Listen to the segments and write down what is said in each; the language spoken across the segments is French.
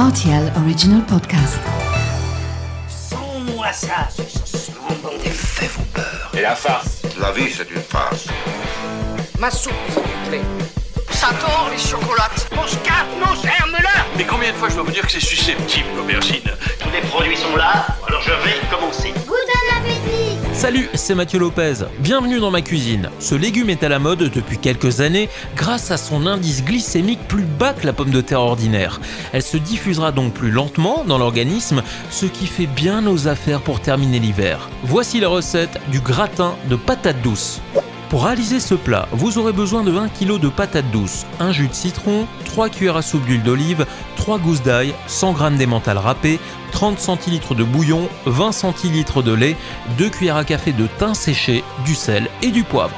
RTL Original Podcast. Sans-moi ça, Les faits vous peur. Et la farce La vie, c'est une farce. Ma soupe, s'il vous plaît. Ça tord les chocolates. Mon scarpe, mon germe-là Mais combien de fois je dois vous dire que c'est susceptible, l'aubergine Salut, c'est Mathieu Lopez. Bienvenue dans ma cuisine. Ce légume est à la mode depuis quelques années grâce à son indice glycémique plus bas que la pomme de terre ordinaire. Elle se diffusera donc plus lentement dans l'organisme, ce qui fait bien nos affaires pour terminer l'hiver. Voici la recette du gratin de patates douces. Pour réaliser ce plat, vous aurez besoin de 1 kg de patates douces, un jus de citron, 3 cuillères à soupe d'huile d'olive, 3 gousses d'ail, 100 g d'emmental râpé, 30 centilitres de bouillon, 20 centilitres de lait, 2 cuillères à café de thym séché, du sel et du poivre.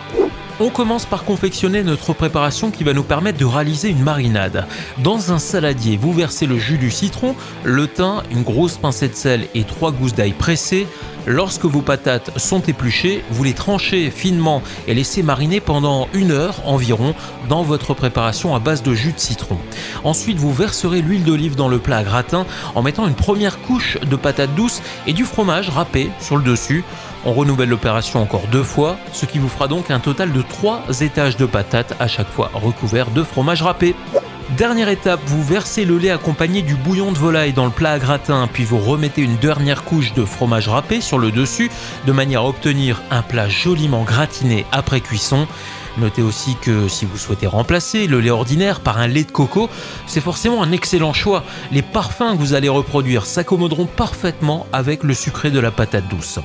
On commence par confectionner notre préparation qui va nous permettre de réaliser une marinade. Dans un saladier, vous versez le jus du citron, le thym, une grosse pincée de sel et 3 gousses d'ail pressées. Lorsque vos patates sont épluchées, vous les tranchez finement et laissez mariner pendant une heure environ dans votre préparation à base de jus de citron. Ensuite, vous verserez l'huile d'olive dans le plat gratin en mettant une première couche de patates douces et du fromage râpé sur le dessus. On renouvelle l'opération encore deux fois, ce qui vous fera donc un total de trois étages de patates à chaque fois recouverts de fromage râpé. Dernière étape, vous versez le lait accompagné du bouillon de volaille dans le plat à gratin, puis vous remettez une dernière couche de fromage râpé sur le dessus, de manière à obtenir un plat joliment gratiné après cuisson. Notez aussi que si vous souhaitez remplacer le lait ordinaire par un lait de coco, c'est forcément un excellent choix. Les parfums que vous allez reproduire s'accommoderont parfaitement avec le sucré de la patate douce.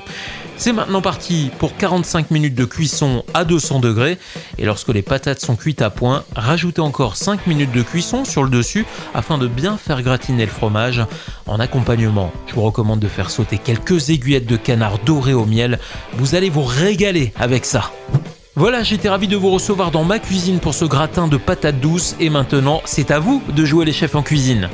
C'est maintenant parti pour 45 minutes de cuisson à 200 degrés. Et lorsque les patates sont cuites à point, rajoutez encore 5 minutes de cuisson sur le dessus afin de bien faire gratiner le fromage. En accompagnement, je vous recommande de faire sauter quelques aiguillettes de canard doré au miel. Vous allez vous régaler avec ça. Voilà, j'étais ravi de vous recevoir dans ma cuisine pour ce gratin de patates douces et maintenant c'est à vous de jouer les chefs en cuisine.